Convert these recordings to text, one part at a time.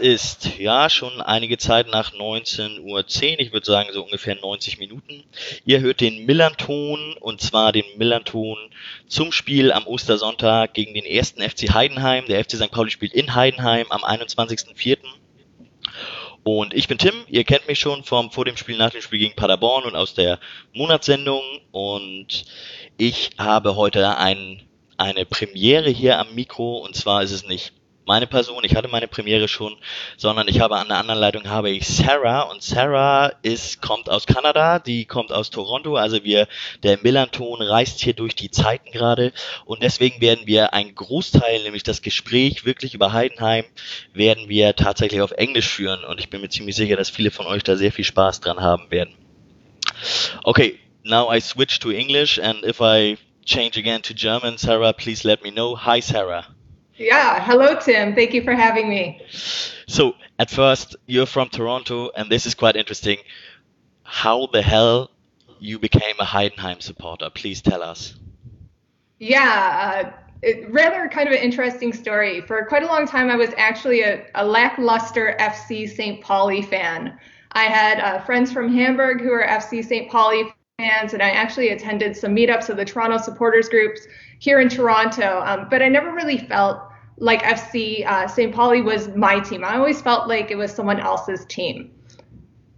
ist ja schon einige Zeit nach 19.10 Uhr, ich würde sagen so ungefähr 90 Minuten. Ihr hört den Millanton und zwar den Millanton zum Spiel am Ostersonntag gegen den ersten FC Heidenheim. Der FC St. Pauli spielt in Heidenheim am 21.04. Und ich bin Tim, ihr kennt mich schon vom vor dem Spiel, nach dem Spiel gegen Paderborn und aus der Monatssendung. Und ich habe heute ein, eine Premiere hier am Mikro und zwar ist es nicht meine Person, ich hatte meine Premiere schon, sondern ich habe an der anderen Leitung habe ich Sarah und Sarah ist, kommt aus Kanada, die kommt aus Toronto, also wir, der Millanton reist hier durch die Zeiten gerade und deswegen werden wir einen Großteil, nämlich das Gespräch wirklich über Heidenheim, werden wir tatsächlich auf Englisch führen und ich bin mir ziemlich sicher, dass viele von euch da sehr viel Spaß dran haben werden. Okay, now I switch to English and if I change again to German, Sarah, please let me know. Hi, Sarah. Yeah. Hello, Tim. Thank you for having me. So, at first, you're from Toronto, and this is quite interesting. How the hell you became a Heidenheim supporter? Please tell us. Yeah. Uh, it, rather kind of an interesting story. For quite a long time, I was actually a, a lackluster FC St. Pauli fan. I had uh, friends from Hamburg who were FC St. Pauli fans, and I actually attended some meetups of the Toronto supporters groups here in Toronto. Um, but I never really felt like FC uh, St. Pauli was my team. I always felt like it was someone else's team.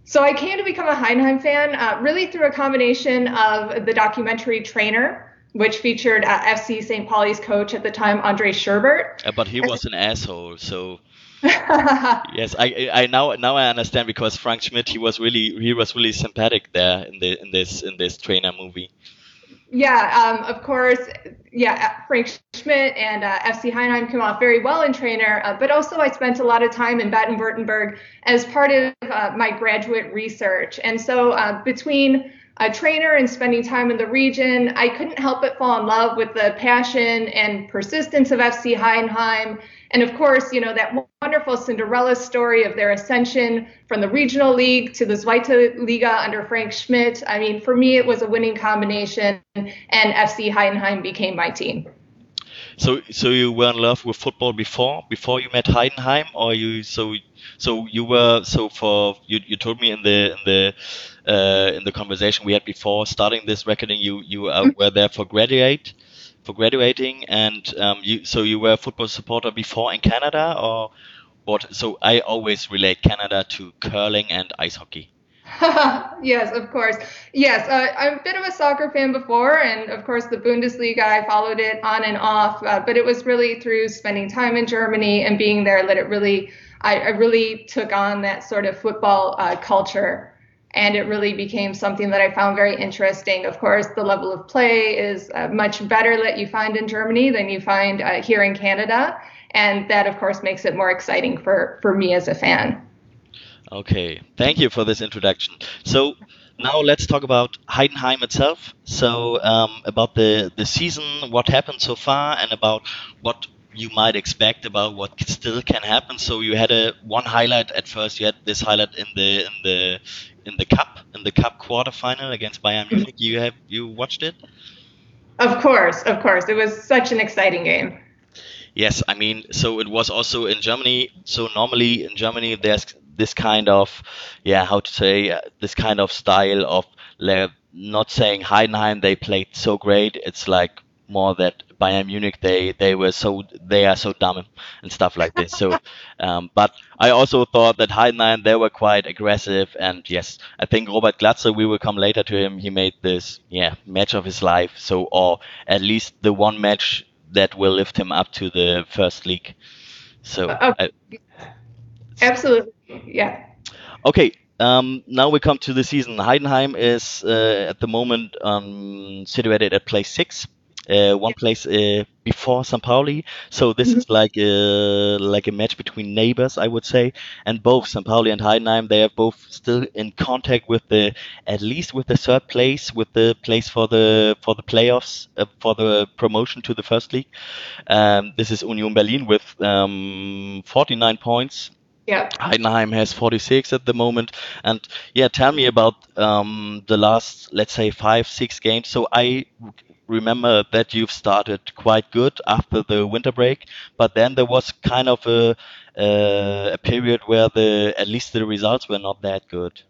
So I came to become a Heidenheim fan uh, really through a combination of the documentary Trainer, which featured uh, FC St. Pauli's coach at the time, André Schubert. Uh, but he was an asshole, so. yes, I I now now I understand because Frank Schmidt he was really he was really sympathetic there in the in this in this trainer movie. Yeah, um, of course. Yeah, Frank Schmidt and uh, FC Heidenheim came off very well in trainer, uh, but also I spent a lot of time in Baden-Württemberg as part of uh, my graduate research. And so uh, between a trainer and spending time in the region, I couldn't help but fall in love with the passion and persistence of FC Heidenheim and of course, you know, that wonderful Cinderella story of their ascension from the regional league to the Zweite Liga under Frank Schmidt. I mean, for me, it was a winning combination, and FC Heidenheim became my team. So, so you were in love with football before, before you met Heidenheim, or you so so you were so for you you told me in the in the uh, in the conversation we had before starting this recording you you uh, were there for graduate for graduating, and um, you so you were a football supporter before in Canada, or what? So I always relate Canada to curling and ice hockey. yes, of course. Yes, uh, I'm a bit of a soccer fan before, and of course the Bundesliga. I followed it on and off, uh, but it was really through spending time in Germany and being there that it really, I, I really took on that sort of football uh, culture and it really became something that I found very interesting. Of course, the level of play is uh, much better that you find in Germany than you find uh, here in Canada, and that of course makes it more exciting for for me as a fan. Okay, thank you for this introduction. So now let's talk about Heidenheim itself. So um, about the the season, what happened so far, and about what you might expect about what still can happen. So you had a one highlight at first. You had this highlight in the in the in the cup in the cup quarterfinal against Bayern Munich. You have you watched it? Of course, of course. It was such an exciting game. Yes, I mean, so it was also in Germany. So normally in Germany, there's this kind of, yeah, how to say, uh, this kind of style of not saying Heidenheim they played so great. It's like more that Bayern Munich they they were so they are so dumb and stuff like this. So, um, but I also thought that Heidenheim they were quite aggressive and yes, I think Robert Glatzel we will come later to him. He made this yeah match of his life. So or at least the one match that will lift him up to the first league. So uh, I, absolutely yeah. Okay, um, now we come to the season. Heidenheim is uh, at the moment um, situated at place six uh, one place uh, before St. Pauli. So this mm-hmm. is like a, like a match between neighbors, I would say. And both St. Pauli and Heidenheim, they are both still in contact with the at least with the third place, with the place for the for the playoffs, uh, for the promotion to the first league. Um, this is Union Berlin with um, 49 points. Yeah. Heidenheim has 46 at the moment. And yeah, tell me about um, the last, let's say, five, six games. So I remember that you've started quite good after the winter break, but then there was kind of a, uh, a period where the at least the results were not that good.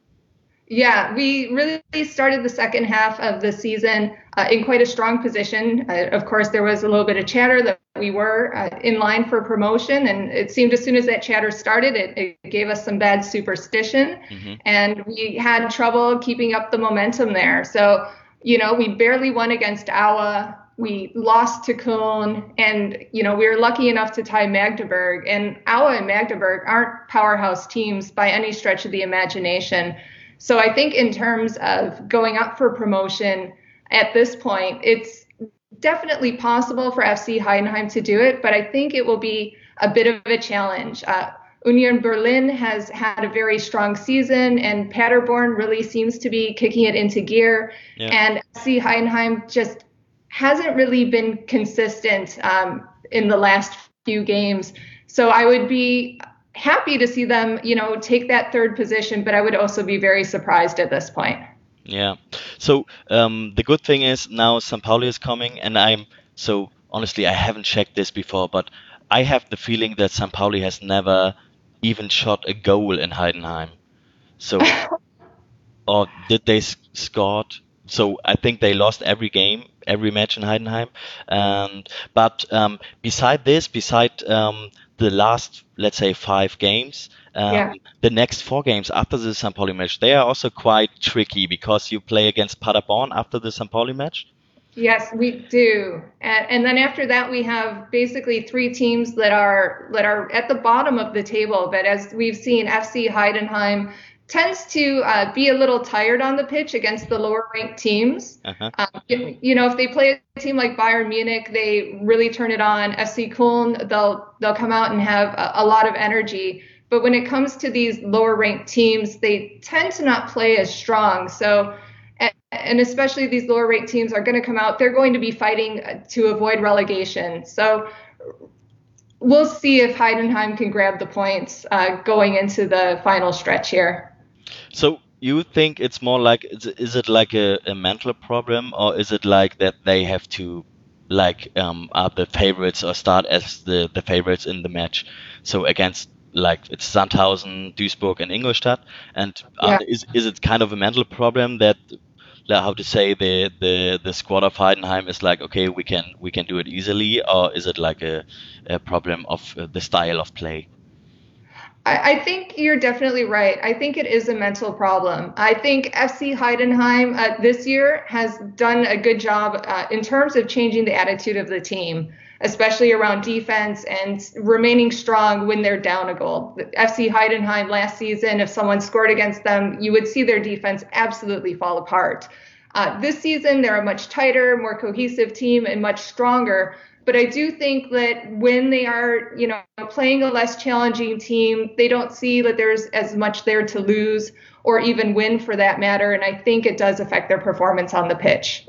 Yeah, we really started the second half of the season uh, in quite a strong position. Uh, of course, there was a little bit of chatter that we were uh, in line for promotion, and it seemed as soon as that chatter started, it, it gave us some bad superstition, mm-hmm. and we had trouble keeping up the momentum there. So, you know, we barely won against Aue. We lost to Köln, and you know we were lucky enough to tie Magdeburg. And Aue and Magdeburg aren't powerhouse teams by any stretch of the imagination. So I think in terms of going up for promotion at this point, it's definitely possible for FC Heidenheim to do it, but I think it will be a bit of a challenge. Uh, Union Berlin has had a very strong season, and Paderborn really seems to be kicking it into gear. Yeah. And FC Heidenheim just hasn't really been consistent um, in the last few games. So I would be happy to see them, you know, take that third position, but I would also be very surprised at this point. Yeah. So um, the good thing is now St. Pauli is coming, and I'm so honestly I haven't checked this before, but I have the feeling that St. Pauli has never even shot a goal in Heidenheim. So, or did they score? So I think they lost every game, every match in Heidenheim. And but um, beside this, beside um, the last, let's say, five games, um, yeah. the next four games after the St. Pauli match, they are also quite tricky because you play against Paderborn after the St. Pauli match. Yes, we do, and, and, then after that we have basically three teams that are that are at the bottom of the table. But as we've seen, FC Heidenheim tends to uh, be a little tired on the pitch against the lower ranked teams. Uh-huh. Um, you, you, know, if they play a team like Bayern Munich, they really turn it on. FC Köln, they'll they'll come out and have a, a lot of energy. But when it comes to these lower ranked teams, they tend to not play as strong. So and especially these lower ranked teams are going to come out they're going to be fighting to avoid relegation so we'll see if heidenheim can grab the points uh, going into the final stretch here so you think it's more like is it like a, a mental problem or is it like that they have to like um, are the favorites or start as the, the favorites in the match so against like it's Sandhausen, Duisburg, and Ingolstadt. And uh, yeah. is is it kind of a mental problem that how to say the the the squad of Heidenheim is like okay we can we can do it easily or is it like a, a problem of uh, the style of play? I, think you're definitely right. I think it is a mental problem. I think FC Heidenheim uh, this year has done a good job uh, in terms of changing the attitude of the team especially around defense and remaining strong when they're down a goal. FC Heidenheim last season, if someone scored against them, you would see their defense absolutely fall apart. Uh, this season, they're a much tighter, more cohesive team and much stronger. But I do think that when they are, you know, playing a less challenging team, they don't see that there's as much there to lose or even win for that matter. And I think it does affect their performance on the pitch.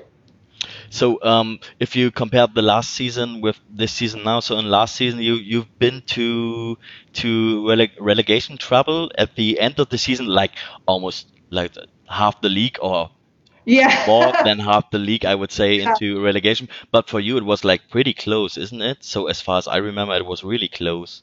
So um, if you compare the last season with this season now, so in last season you you've been to to rele- relegation trouble at the end of the season, like almost like half the league or yeah more than half the league, I would say, yeah. into relegation. But for you, it was like pretty close, isn't it? So as far as I remember, it was really close.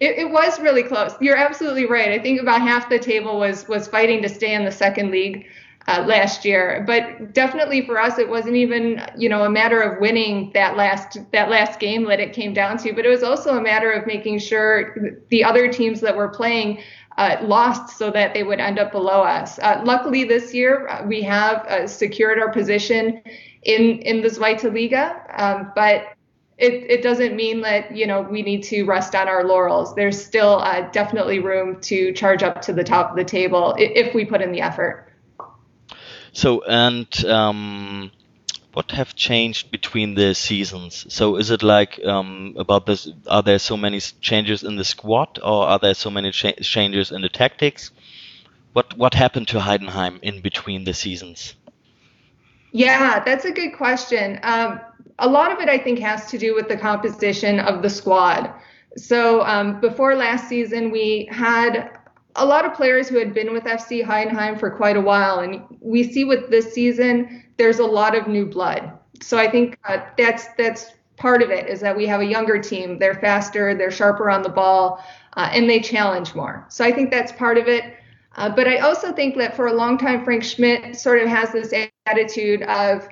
It, it, was really close. You're absolutely right. I think about half the table was was fighting to stay in the second league uh, last year. But definitely for us, it wasn't even you know a matter of winning that last that last game that it came down to, but it was also a matter of making sure the other teams that were playing. Uh, lost so that they would end up below us. Uh, luckily, this year uh, we have uh, secured our position in in the Zweite Liga, um, but it, it doesn't mean that you know we need to rest on our laurels. There's still uh, definitely room to charge up to the top of the table if we put in the effort. So and um, what have changed between the seasons? So is it like um, about this? Are there so many changes in the squad, or are there so many cha changes in the tactics? What what happened to Heidenheim in between the seasons? Yeah, that's a good question. Um, a lot of it, I think, has to do with the composition of the squad. So um, before last season, we had a lot of players who had been with FC Heidenheim for quite a while, and we see with this season there's a lot of new blood. So I think uh, that's that's part of it is that we have a younger team. They're faster, they're sharper on the ball, uh, and they challenge more. So I think that's part of it. Uh, but I also think that for a long time, Frank Schmidt sort of has this attitude of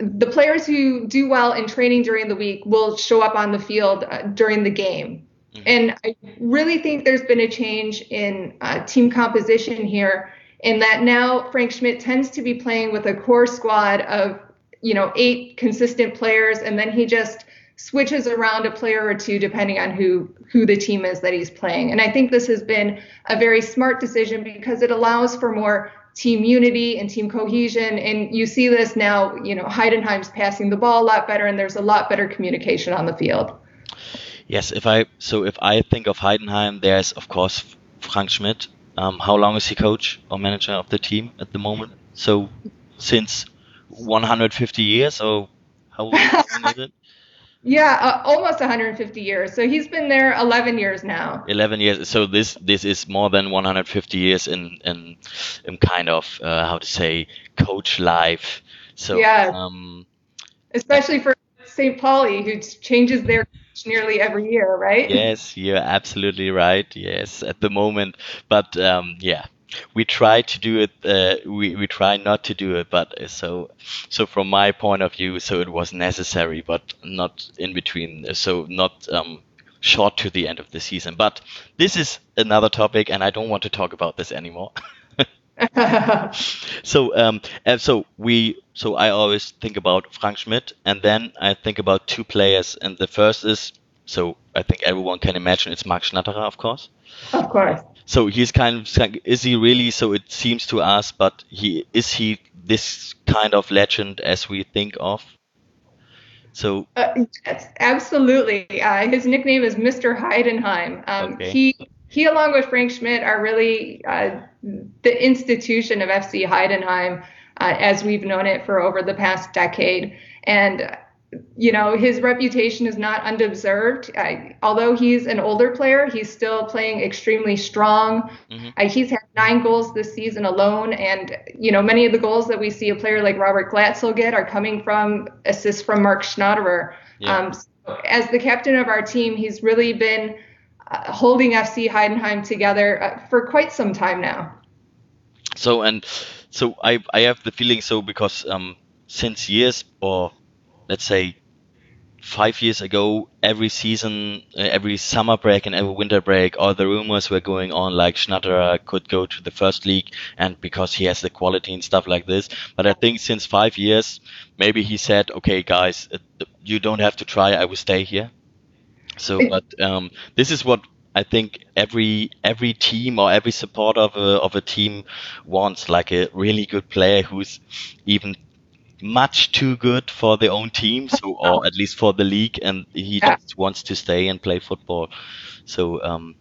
the players who do well in training during the week will show up on the field uh, during the game. Mm-hmm. And I really think there's been a change in uh, team composition here, in that now Frank Schmidt tends to be playing with a core squad of, you know, eight consistent players, and then he just switches around a player or two depending on who who the team is that he's playing. And I think this has been a very smart decision because it allows for more team unity and team cohesion. And you see this now, you know, Heidenheim's passing the ball a lot better and there's a lot better communication on the field. Yes, if I so if I think of Heidenheim, there's of course Frank Schmidt. Um, how long is he coach or manager of the team at the moment? So since 150 years, or how long is it? Yeah, uh, almost 150 years. So he's been there 11 years now. 11 years. So this this is more than 150 years in in, in kind of uh, how to say coach life. So yeah, um, especially for St. Pauli, who changes their nearly every year, right? Yes, you're absolutely right. Yes, at the moment, but um, yeah, we try to do it. Uh, we we try not to do it, but uh, so so from my point of view, so it was necessary, but not in between. Uh, so not um, short to the end of the season. But this is another topic, and I don't want to talk about this anymore. so um, and so we so I always think about Frank Schmidt, and then I think about two players, and the first is so I think everyone can imagine it's Marc Schnatterer, of course. Of course. So he's kind of is he really? So it seems to us, but he is he this kind of legend as we think of. So uh, yes, absolutely. Uh, his nickname is Mr. Heidenheim. Um, okay. He he, along with Frank Schmidt, are really uh, the institution of FC Heidenheim uh, as we've known it for over the past decade. And you know his reputation is not undeserved. Uh, although he's an older player, he's still playing extremely strong. Mm-hmm. Uh, he's had nine goals this season alone, and you know many of the goals that we see a player like Robert Glatzel get are coming from assists from Marc Schnatterer. Yeah. Um, so as the captain of our team, he's really been uh, holding FC Heidenheim together uh, for quite some time now. So and so I I have the feeling so because um since years or let's say five years ago, every season, uh, every summer break and every winter break, all the rumors were going on like Schnatterer could go to the first league and because he has the quality and stuff like this. But I think since five years, maybe he said, okay, guys, you don't have to try. I will stay here. So, but um, this is what I think every every team or every supporter of a of a team wants, like a really good player who's even much too good for their own team, so or at least for the league, and he yeah. just wants to stay and play football. So um,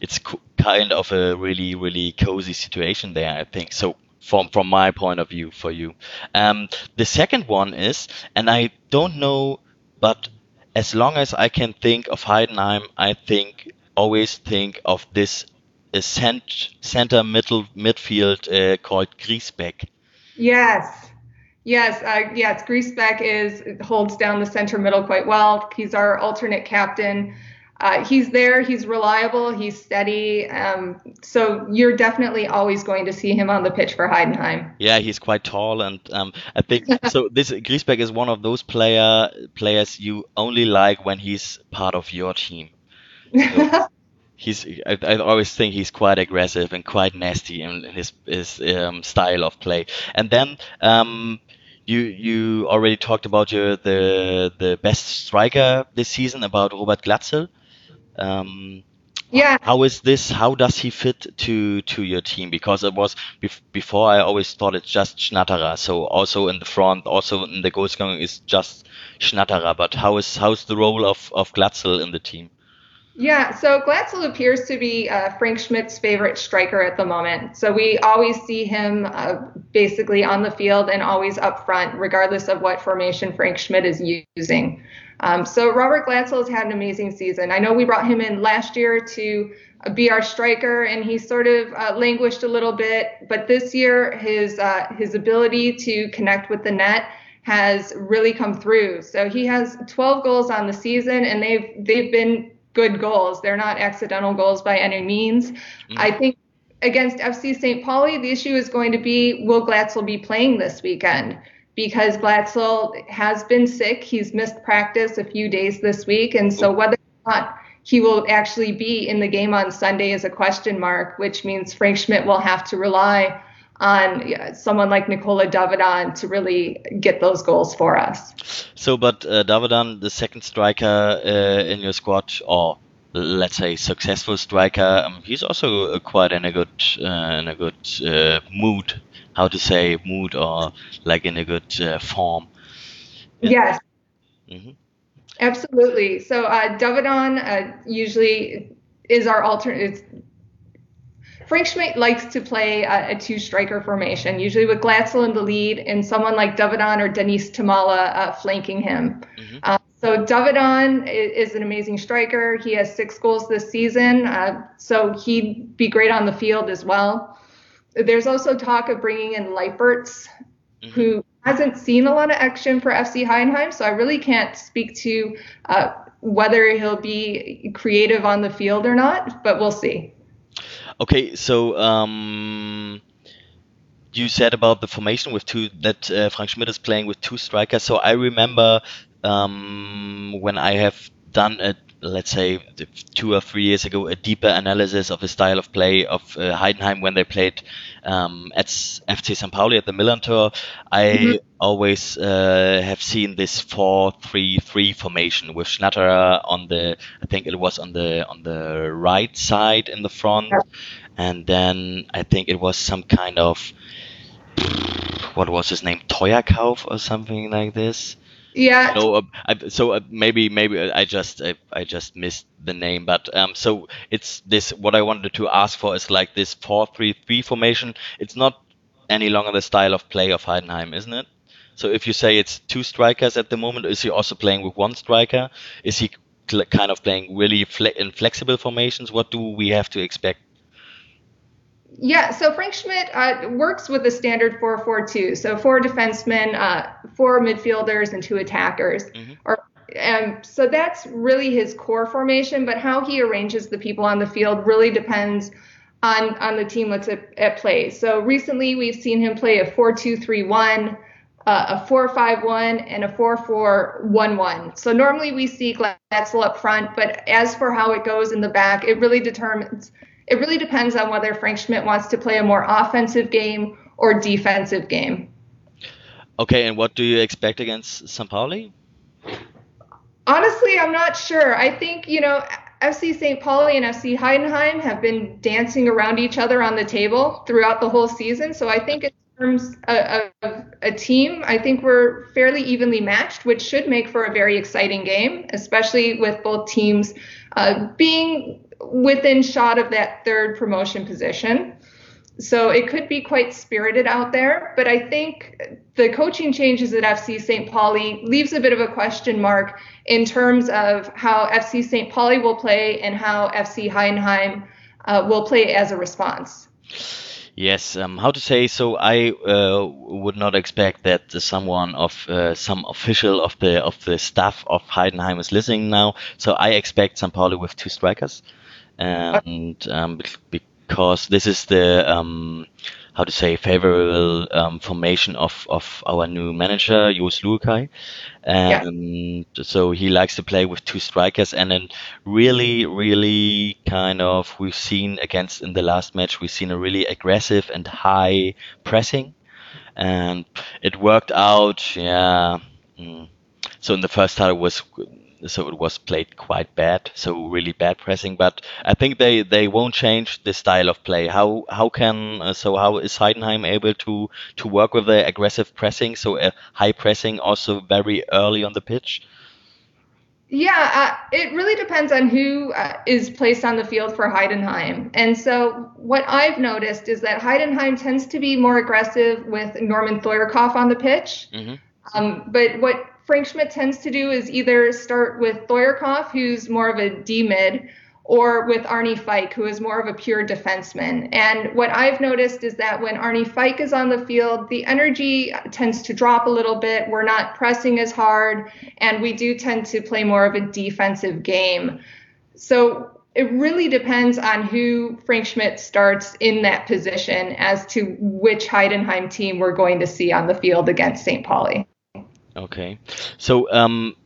it's co- kind of a really really cozy situation there, I think. So from from my point of view for you, um, the second one is, and I don't know, but as long as I can think of Heidenheim, I think always think of this uh, cent- center middle midfield uh, called Griesbeck. Yes. Yes, uh, yes, Griesbeck is holds down the center middle quite well. He's our alternate captain. Uh, he's there. He's reliable. He's steady. Um, so you're definitely always going to see him on the pitch for Heidenheim. Yeah, he's quite tall, and um, I think so. This Griesbeck is one of those player players you only like when he's part of your team. So he's I, I, always think he's quite aggressive and quite nasty in his his um, style of play. And then um, you you already talked about your the the best striker this season about Robert Glatzel. Um, yeah. How is this? How does he fit to to your team? Because it was bef- before I always thought it's just Schnatterer. So also in the front, also in the goal scoring is just Schnatterer. But how is how's the role of of Glatzel in the team? Yeah, so Glatzel appears to be uh, Frank Schmidt's favorite striker at the moment. So we always see him uh, basically on the field and always up front, regardless of what formation Frank Schmidt is using. Um, so Robert Glatzel has had an amazing season. I know we brought him in last year to be our striker, and he sort of uh, languished a little bit. But this year, his uh, his ability to connect with the net has really come through. So he has 12 goals on the season, and they've they've been good goals. They're not accidental goals by any means. Mm-hmm. I think against FC St. Pauli, the issue is going to be will Glatzel be playing this weekend? Because Glatzel has been sick. He's missed practice a few days this week. And so whether or not he will actually be in the game on Sunday is a question mark, which means Frank Schmidt will have to rely on someone like Nikola Dovedan to really get those goals for us. So, but uh, Dovedan, the second striker uh, in your squad, or let's say successful striker, um, he's also uh, quite in a good uh, in a good uh, mood. How to say mood or like in a good uh, form? Yeah. Yes. Mm-hmm. Absolutely. So uh, Dovedan usually is our alternate Frank Schmidt likes to play a, a two striker formation, usually with Glatzel in the lead and someone like Dovedan or Denis Thomalla uh, flanking him. Mm-hmm. Uh, so Dovedan is, is, an amazing striker. He has six goals this season, uh, so he'd be great on the field as well. There's also talk of bringing in Leipertz, mm-hmm. who hasn't seen a lot of action for FC Heidenheim, so I really can't speak to uh, whether he'll be creative on the field or not, but we'll see. Okay, so um, you said about the formation with two that uh, Frank Schmidt is playing with two strikers. So I remember um, when I have done a let's say two or three years ago a deeper analysis of the style of play of uh, Heidenheim when they played um, at FC St. Pauli at the Millerntor. I mm-hmm. always uh, have seen this four-three-three formation with Schnatterer on the I think it was on the on the right side in the front, yeah. and then I think it was some kind of what was his name Theuerkauf or something like this. Yeah. No, uh, I, so uh, maybe maybe I just I, I just missed the name, but um, so it's this. What I wanted to ask for is like this four-three-three formation. It's not any longer the style of play of Heidenheim, isn't it? So if you say it's two strikers at the moment, is he also playing with one striker? Is he kind of playing really fle- in flexible formations? What do we have to expect yeah, so Frank Schmidt uh, works with a standard 4-4-2. So four defensemen, uh, four midfielders, and two attackers. Mm-hmm. Or, um, so that's really his core formation. But how he arranges the people on the field really depends on on the team that's at, at play. So recently we've seen him play a 4-2-3-1. Uh, a 4-5-1 and a 4-4-1-1. So normally we see Glatzel up front, but as for how it goes in the back, it really determines it really depends on whether Frank Schmidt wants to play a more offensive game or defensive game. Okay, and what do you expect against St. Pauli? Honestly, I'm not sure. I think, you know, FC St. Pauli and FC Heidenheim have been dancing around each other on the table throughout the whole season. So I think in terms of, of a team, I think we're fairly evenly matched, which should make for a very exciting game, especially with both teams uh, being within shot of that third promotion position. So it could be quite spirited out there, but I think the coaching changes at FC St. Pauli leaves a bit of a question mark in terms of how FC St. Pauli will play and how FC Heidenheim uh, will play as a response. Yes, um, how to say? So I uh, would not expect that someone of uh, some official of the of the staff of Heidenheim is listening now. So I expect St. Pauli with two strikers and um, because this is the um, how to say favorable um, formation of, of our new manager Jos Luhukay. and yeah. so he likes to play with two strikers and then really really kind of we've seen against in the last match we've seen a really aggressive and high pressing and it worked out yeah mm. so in the first half it was so it was played quite bad, so really bad pressing. But I think they, they won't change the style of play. How how can uh, so how is Heidenheim able to to work with the aggressive pressing, so a high pressing also very early on the pitch? Yeah, uh, it really depends on who uh, is placed on the field for Heidenheim. And so, what I've noticed is that Heidenheim tends to be more aggressive with Norman Theuerkauf on the pitch. Mm-hmm. Um, but what Frank Schmidt tends to do is either start with Theuerkauf, who's more of a D mid, or with Arne Feick, who is more of a pure defenseman. And what I've noticed is that when Arne Feick is on the field, the energy tends to drop a little bit. We're not pressing as hard, and we do tend to play more of a defensive game. So it really depends on who Frank Schmidt starts in that position as to which Heidenheim team we're going to see on the field against St. Pauli. Okay. So um,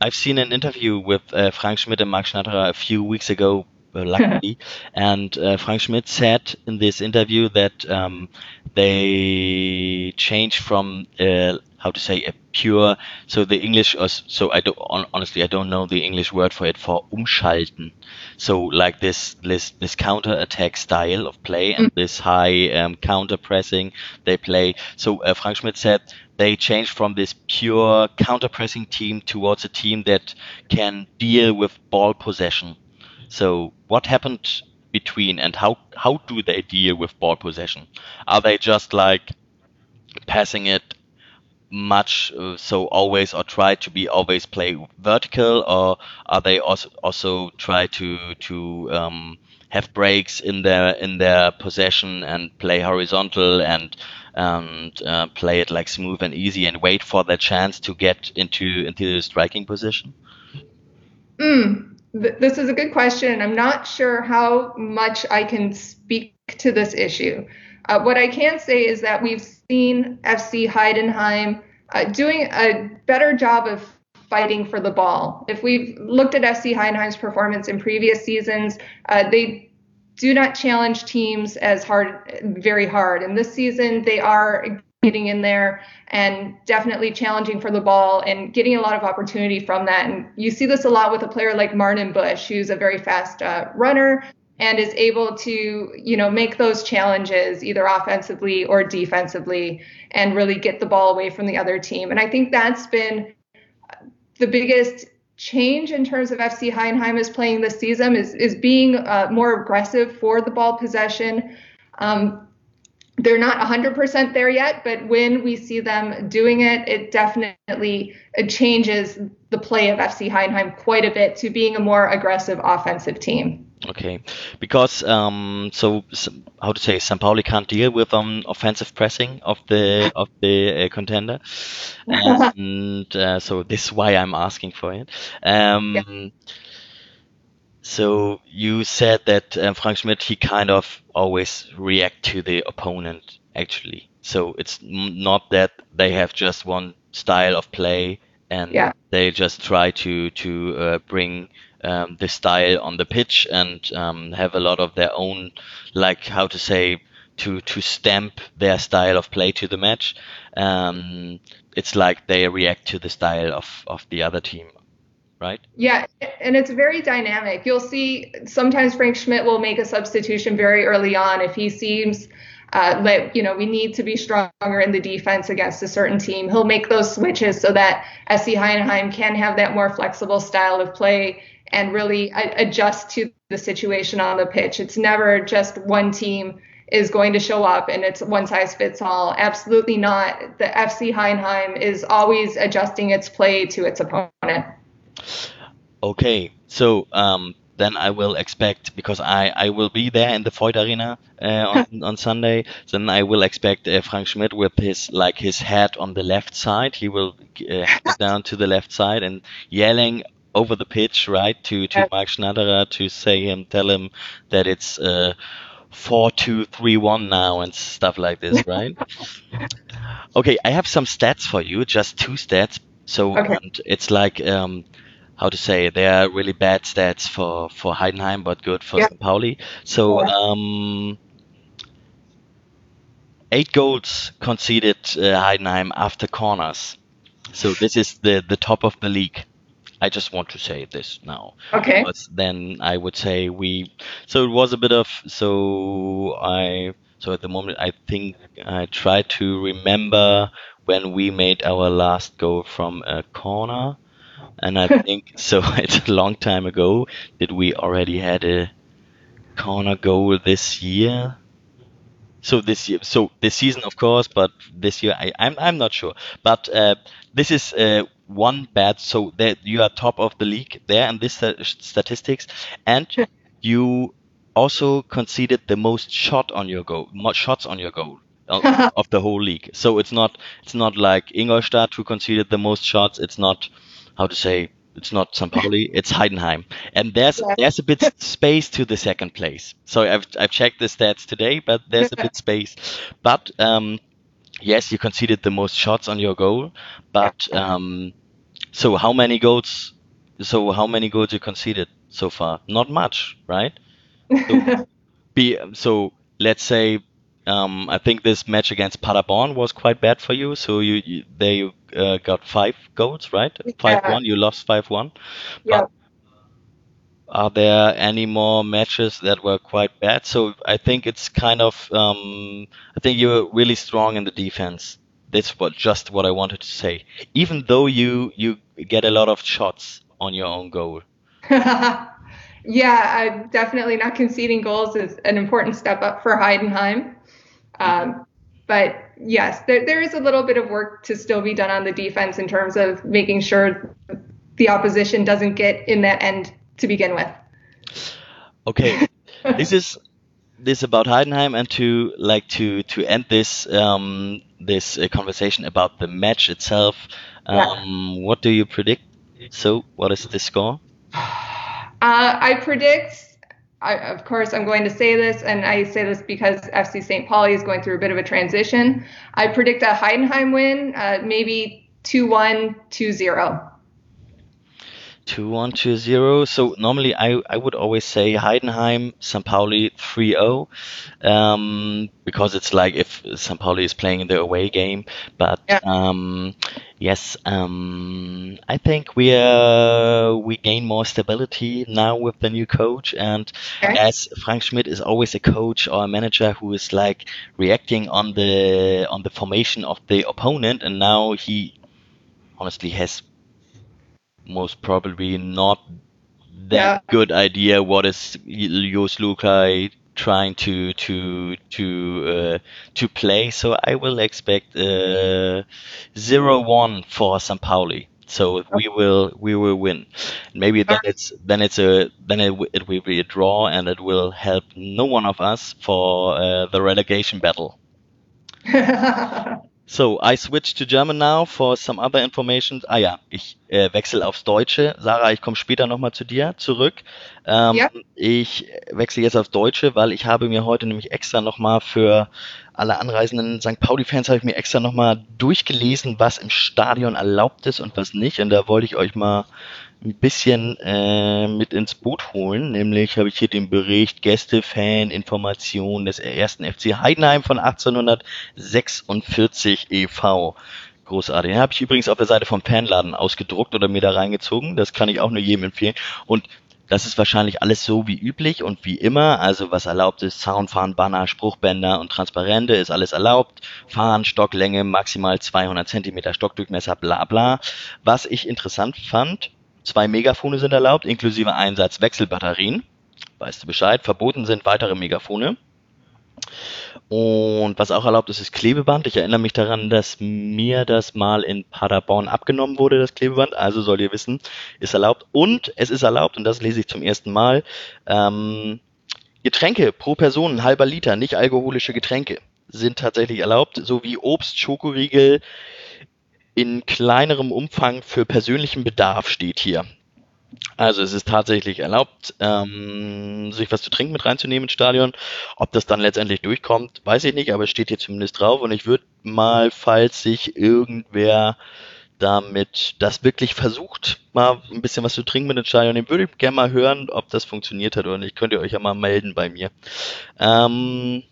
I've seen an interview with uh, Frank Schmidt and Marc Schnatterer a few weeks ago, uh, luckily, and uh, Frank Schmidt said in this interview that um, they changed from uh, how to say a pure. So the English, so I don't honestly I don't know the English word for it for umschalten. So like this this this counter attack style of play and mm. this high um, counter pressing they play. So uh, Frank Schmidt said they changed from this pure counter pressing team towards a team that can deal with ball possession. So what happened between and how how do they deal with ball possession? Are they just like passing it much uh, so always or try to be always play vertical or are they also also try to to um, have breaks in their in their possession and play horizontal and and uh, play it like smooth and easy and wait for the chance to get into into the striking position? Mm, th- this is a good question. I'm not sure how much I can speak to this issue. Uh, what I can say is that we've seen FC Heidenheim uh, doing a better job of fighting for the ball. If we've looked at FC Heidenheim's performance in previous seasons, uh, they do not challenge teams as hard, very hard. And this season, they are getting in there and definitely challenging for the ball and getting a lot of opportunity from that. And you see this a lot with a player like Marnon Busch, who's a very fast uh, runner and is able to, you know, make those challenges either offensively or defensively and really get the ball away from the other team. And I think that's been the biggest change in terms of FC Heidenheim is playing this season is is being uh, more aggressive for the ball possession. Um, they're not 100% there yet, but when we see them doing it, it definitely it changes the play of FC Heidenheim quite a bit to being a more aggressive offensive team. Okay, because um, so how to say, St. Pauli can't deal with um offensive pressing of the of the uh, contender, and uh, so this is why I'm asking for it. Um, yeah. So you said that uh, Frank Schmidt he kind of always react to the opponent actually. So it's not that they have just one style of play and yeah. they just try to to uh, bring um, the style on the pitch and um, have a lot of their own, like how to say, to to stamp their style of play to the match. Um, it's like they react to the style of of the other team. Right? Yeah, and it's very dynamic. You'll see sometimes Frank Schmidt will make a substitution very early on if he seems uh, that you know we need to be stronger in the defense against a certain team. He'll make those switches so that SC Heidenheim can have that more flexible style of play and really adjust to the situation on the pitch. It's never just one team is going to show up and it's one size fits all. Absolutely not. The FC Heidenheim is always adjusting its play to its opponent. Okay, so um, then I will expect because I, I will be there in the Voith Arena uh, on, on Sunday. Then I will expect uh, Frank Schmidt with his like his head on the left side. He will uh, down to the left side and yelling over the pitch, right, to to Marc Schnatterer to say him, tell him that it's uh, four two three one now and stuff like this, right? okay, I have some stats for you, just two stats. So okay. it's like um, how to say they are really bad stats for for Heidenheim, but good for yeah. Pauli. So. Um, eight goals conceded uh, Heidenheim after corners. So this is the, the top of the league. I just want to say this now. Okay. Then I would say we. So it was a bit of. So I. So at the moment, I think I try to remember when we made our last goal from a corner. And I think so. It's a long time ago. that we already had a corner goal this year? So this year, so this season, of course, but this year, I, I'm I'm not sure. But uh, this is uh, one bad. So that you are top of the league there in this sta- statistics, and you also conceded the most shot on your goal, shots on your goal of, of the whole league. So it's not it's not like Ingolstadt who conceded the most shots. It's not how to say it's not St. Pauli, it's Heidenheim. And there's Yeah. there's a bit space to the second place. So I've I've checked the stats today, but there's a bit space. But um yes, you conceded the most shots on your goal, but um so how many goals so how many goals you conceded so far? Not much, right? So, be so let's say um, I think this match against Paderborn was quite bad for you. So you, you they uh, got five goals, right? Five Yeah. one. You lost five one. yeah. But are there any more matches that were quite bad? So I think it's kind of um, I think you're really strong in the defense. That's what just what I wanted to say. Even though you you get a lot of shots on your own goal. yeah, uh, definitely not conceding goals is an important step up for Heidenheim. Um, but yes, there, there is a little bit of work to still be done on the defense in terms of making sure the opposition doesn't get in that end to begin with. Okay, this is this about Heidenheim, and to like to to end this um, this uh, conversation about the match itself. Um, What do you predict? So, what is the score? Uh, I predict, I, of course, I'm going to say this, and I say this because FC St. Pauli is going through a bit of a transition. I predict a Heidenheim win, uh, maybe 2 1, 2 0. Two one two zero. So normally I I would always say Heidenheim, St. Pauli 3-0, um, because it's like if St. Pauli is playing in the away game. But Yeah. um, yes, um, I think we uh, we gain more stability now with the new coach, and Okay. as Frank Schmidt is always a coach or a manager who is like reacting on the on the formation of the opponent, and now he honestly has most probably not that Yeah. good idea what is Jos Luhukay trying to to to uh, to play. So I will expect uh, zero one for St. Pauli. So we will we will win. Maybe then it's then it's a then it, it will be a draw and it will help no one of us for uh, the relegation battle. So, I switch to German now for some other information. Ah ja, ich äh, wechsle aufs Deutsche. Sarah, ich komme später nochmal zu dir zurück. Ähm, Ja. Ich wechsle jetzt aufs Deutsche, weil ich habe mir heute nämlich extra nochmal für alle anreisenden St. Pauli-Fans habe ich mir extra nochmal durchgelesen, was im Stadion erlaubt ist und was nicht. Und da wollte ich euch mal ein bisschen äh, mit ins Boot holen. Nämlich habe ich hier den Bericht Gäste-Fan-Information des ersten FC Heidenheim von 1846 e.V. Großartig. Den habe ich übrigens auf der Seite vom Fanladen ausgedruckt oder mir da reingezogen. Das kann ich auch nur jedem empfehlen. Und das ist wahrscheinlich alles so wie üblich und wie immer. Also was erlaubt ist, Soundfahren, Banner, Spruchbänder und Transparente ist alles erlaubt. Fahren, Stocklänge, maximal 200 Zentimeter Stockdurchmesser, bla bla. Was ich interessant fand, zwei Megafone sind erlaubt, inklusive Einsatz Wechselbatterien. Weißt du Bescheid? Verboten sind weitere Megafone. Und was auch erlaubt ist, ist Klebeband. Ich erinnere mich daran, dass mir das mal in Paderborn abgenommen wurde, das Klebeband. Also sollt ihr wissen, ist erlaubt. Und es ist erlaubt, und das lese ich zum ersten Mal, ähm, Getränke pro Person, ein halber Liter, nicht alkoholische Getränke sind tatsächlich erlaubt, sowie Obst, Schokoriegel in kleinerem Umfang für persönlichen Bedarf steht hier. Also es ist tatsächlich erlaubt, ähm, sich was zu trinken mit reinzunehmen ins Stadion. Ob das dann letztendlich durchkommt, weiß ich nicht, aber es steht hier zumindest drauf. Und ich würde mal, falls sich irgendwer damit das wirklich versucht, mal ein bisschen was zu trinken mit ins Stadion, den würde ich gerne mal hören, ob das funktioniert hat oder nicht. Könnt ihr euch ja mal melden bei mir. Ähm,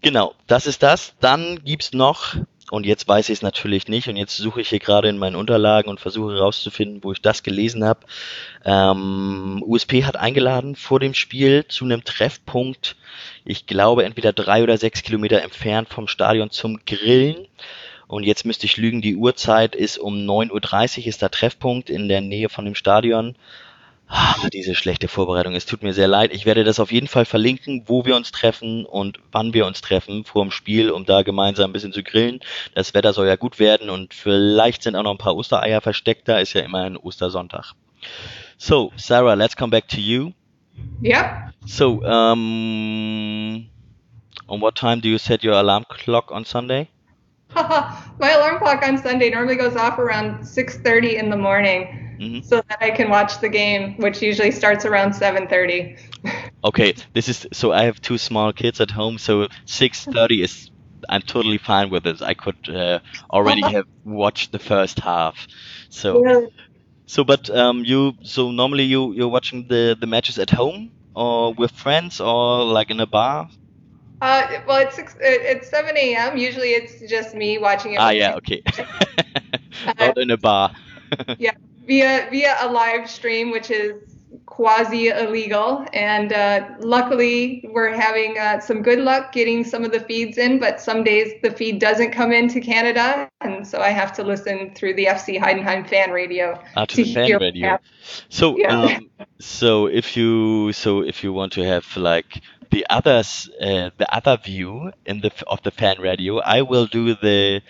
genau, das ist das. Dann gibt's noch und jetzt weiß ich es natürlich nicht und jetzt suche ich hier gerade in meinen Unterlagen und versuche herauszufinden, wo ich das gelesen habe. Ähm, USP hat eingeladen vor dem Spiel zu einem Treffpunkt, ich glaube entweder drei oder sechs Kilometer entfernt vom Stadion zum Grillen. Und jetzt müsste ich lügen, die Uhrzeit ist um 9.30 Uhr, ist der Treffpunkt in der Nähe von dem Stadion. Ah, diese schlechte Vorbereitung, es tut mir sehr leid. Ich werde das auf jeden Fall verlinken, wo wir uns treffen und wann wir uns treffen vor dem Spiel, um da gemeinsam ein bisschen zu grillen. Das Wetter soll ja gut werden und vielleicht sind auch noch ein paar Ostereier versteckt. Da ist ja immer ein Ostersonntag. So, Sarah, let's come back to you. Yep. So, um, on what time do you set your alarm clock on Sunday? My alarm clock on Sunday normally goes off around 6:30 in the morning, Mhm. so that I can watch the game, which usually starts around 7:30. Okay, this is so I have two small kids at home, so 6:30 is I'm totally fine with this. I could uh, already have watched the first half. So so but um you so normally you you're watching the the matches at home or with friends or like in a bar? Uh, well, it's six, it's 7 a.m. Usually, it's just me watching it. Ah yeah, okay. Not in a bar. via via a live stream, which is quasi illegal. And uh, luckily, we're having uh, some good luck getting some of the feeds in. But some days the feed doesn't come into Canada, and so I have to listen through the FC Heidenheim fan radio. Ah, to the fan radio. So, Yeah. um, so if you so if you want to have like the others uh, the other view in the of the fan radio, I will do the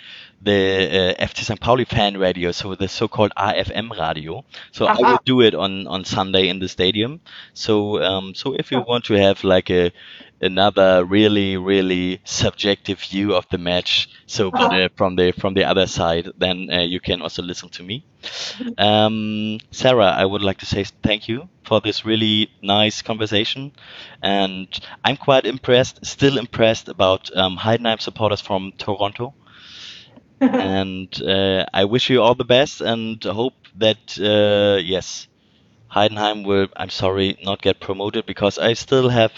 the uh, FC St. Pauli fan radio, so the so-called AFM radio. So I will do it on on Sunday in the stadium. So um, so if you want to have like a another really really subjective view of the match, so but, uh, from the from the other side, then uh, you can also listen to me. Um, Sarah, I would like to say thank you for this really nice conversation, and I'm quite impressed, still impressed about um, Heidenheim supporters from Toronto, and uh, I wish you all the best and hope that uh, yes, Heidenheim will. I'm sorry, not get promoted because I still have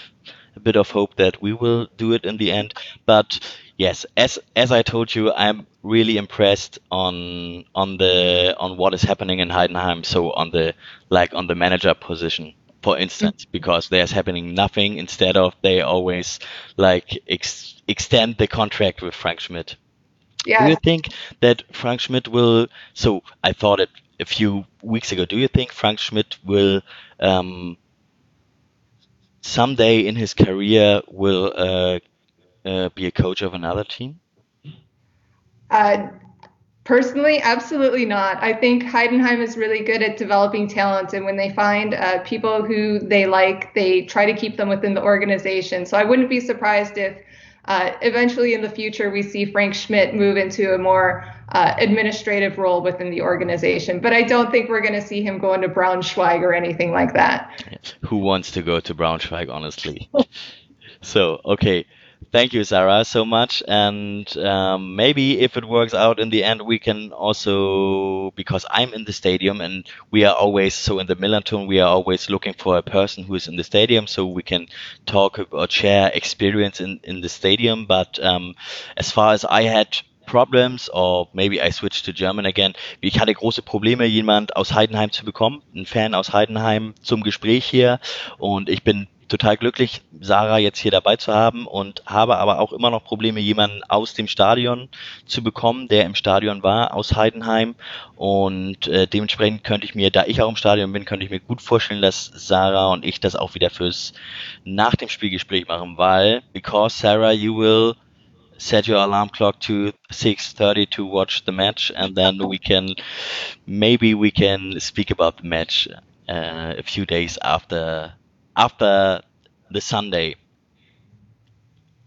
a bit of hope that we will do it in the end, but. Yes, as as I told you, I'm really impressed on on the on what is happening in Heidenheim. So on the like on the manager position, for instance, because there's happening nothing. Instead of they always like ex- extend the contract with Frank Schmidt. Do you think that Frank Schmidt will? So I thought it a few weeks ago. Do you think Frank Schmidt will um, someday in his career will uh, uh, be a coach of another team? Uh, personally, absolutely not. I think Heidenheim is really good at developing talent, and when they find uh, people who they like, they try to keep them within the organization. So I wouldn't be surprised if uh, eventually in the future we see Frank Schmidt move into a more uh, administrative role within the organization. But I don't think we're going to see him go into Braunschweig or anything like that. Who wants to go to Braunschweig, honestly? so, okay. Thank you, Sarah, so much. And um, maybe if it works out in the end, we can also, because I'm in the stadium and we are always, so in the MillernTon, we are always looking for a person who is in the stadium so we can talk or share experience in, in the stadium. But um, as far as I had problems or maybe I switched to German again. Ich hatte große Probleme, jemand aus Heidenheim zu bekommen, einen Fan aus Heidenheim zum Gespräch hier und ich bin total glücklich, Sarah jetzt hier dabei zu haben und habe aber auch immer noch Probleme, jemanden aus dem Stadion zu bekommen, der im Stadion war, aus Heidenheim. Und äh, dementsprechend könnte ich mir, da ich auch im Stadion bin, könnte ich mir gut vorstellen, dass Sarah und ich das auch wieder fürs nach dem Spielgespräch machen, weil because Sarah, you will set your alarm clock to 6:30 to watch the match and then we can maybe we can speak about the match uh, a few days after after the Sunday.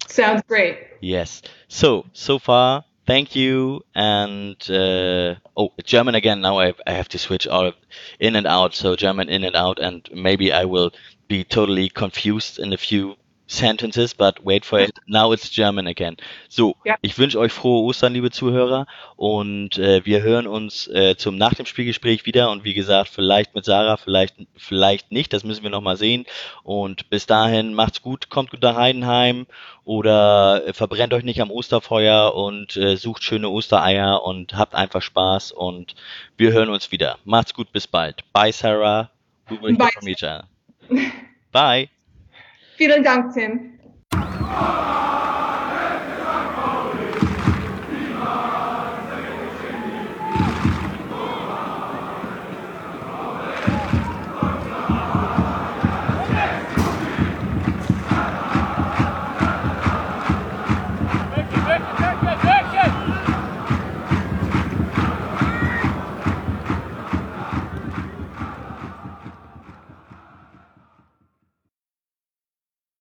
Sounds great. Yes. So so far, thank you. And uh, oh, German again. Now I I have to switch all in and out. So German in and out, and maybe I will be totally confused in a few sentences, but wait for it. Now it's German again. So, Ja. ich wünsche euch frohe Ostern, liebe Zuhörer, und äh, wir hören uns äh, zum nach dem Spielgespräch wieder und wie gesagt, vielleicht mit Sarah, vielleicht vielleicht nicht, das müssen wir noch mal sehen. Und bis dahin macht's gut, kommt gut nach Heidenheim oder äh, verbrennt euch nicht am Osterfeuer und äh, sucht schöne Ostereier und habt einfach Spaß und wir hören uns wieder. Macht's gut, bis bald. Bye Sarah. We will hear Bye. from each other. Bye. Vielen Dank, Tim.